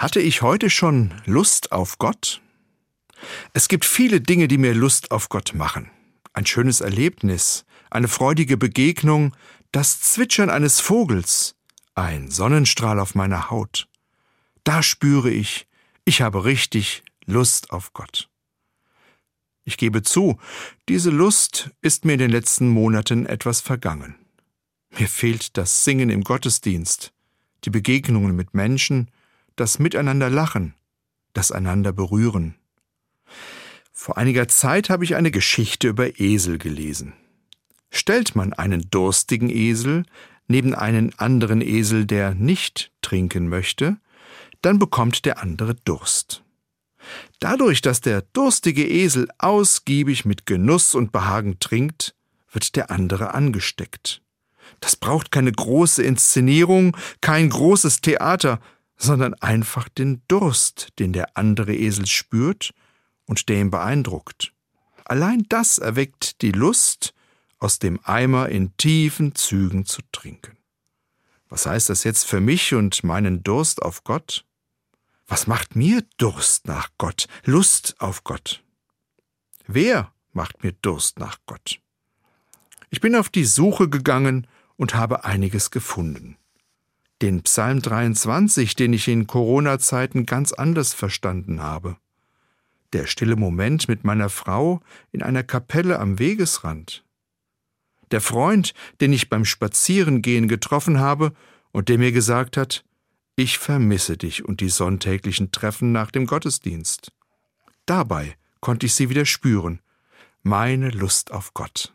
Hatte ich heute schon Lust auf Gott? Es gibt viele Dinge, die mir Lust auf Gott machen. Ein schönes Erlebnis, eine freudige Begegnung, das Zwitschern eines Vogels, ein Sonnenstrahl auf meiner Haut. Da spüre ich, ich habe richtig Lust auf Gott. Ich gebe zu, diese Lust ist mir in den letzten Monaten etwas vergangen. Mir fehlt das Singen im Gottesdienst, die Begegnungen mit Menschen, das Miteinander lachen, das einander berühren. Vor einiger Zeit habe ich eine Geschichte über Esel gelesen. Stellt man einen durstigen Esel neben einen anderen Esel, der nicht trinken möchte, dann bekommt der andere Durst. Dadurch, dass der durstige Esel ausgiebig mit Genuss und Behagen trinkt, wird der andere angesteckt. Das braucht keine große Inszenierung, kein großes Theater, sondern einfach den Durst, den der andere Esel spürt und der ihn beeindruckt. Allein das erweckt die Lust, aus dem Eimer in tiefen Zügen zu trinken. Was heißt das jetzt für mich und meinen Durst auf Gott? Was macht mir Durst nach Gott, Lust auf Gott? Wer macht mir Durst nach Gott? Ich bin auf die Suche gegangen und habe einiges gefunden den Psalm 23, den ich in Corona-Zeiten ganz anders verstanden habe. Der stille Moment mit meiner Frau in einer Kapelle am Wegesrand. Der Freund, den ich beim Spazierengehen getroffen habe und der mir gesagt hat, ich vermisse dich und die sonntäglichen Treffen nach dem Gottesdienst. Dabei konnte ich sie wieder spüren, meine Lust auf Gott.